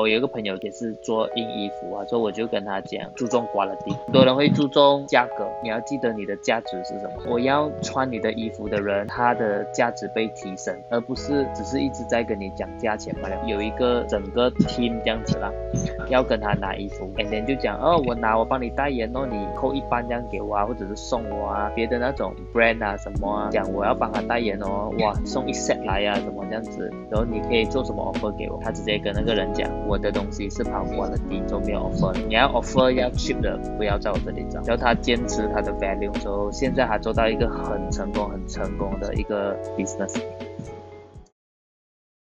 我有一个朋友也是做印衣服啊，所以我就跟他讲，注重 quality，很多人会注重价格，你要记得你的价值是什么。我要穿你的衣服的人，他的价值被提升，而不是只是一直在跟你讲价钱罢了。有一个整个 team 这样子啦，要跟他拿衣服，and then 就讲哦，我拿我帮你代言哦，你扣一半这样给我啊，或者是送我啊，别的那种 brand 啊什么啊，讲我要帮他代言哦，哇，送一 set 来呀，什么这样子，然后你可以做什么 offer 给我？他直接跟那个人讲，我的东西是跑不过的低，就没有 offer，你要 offer 要 cheap 的，不要在我这里找。然后他坚持他的 value，之后现在他做到一个很成功、很成功的一个 business。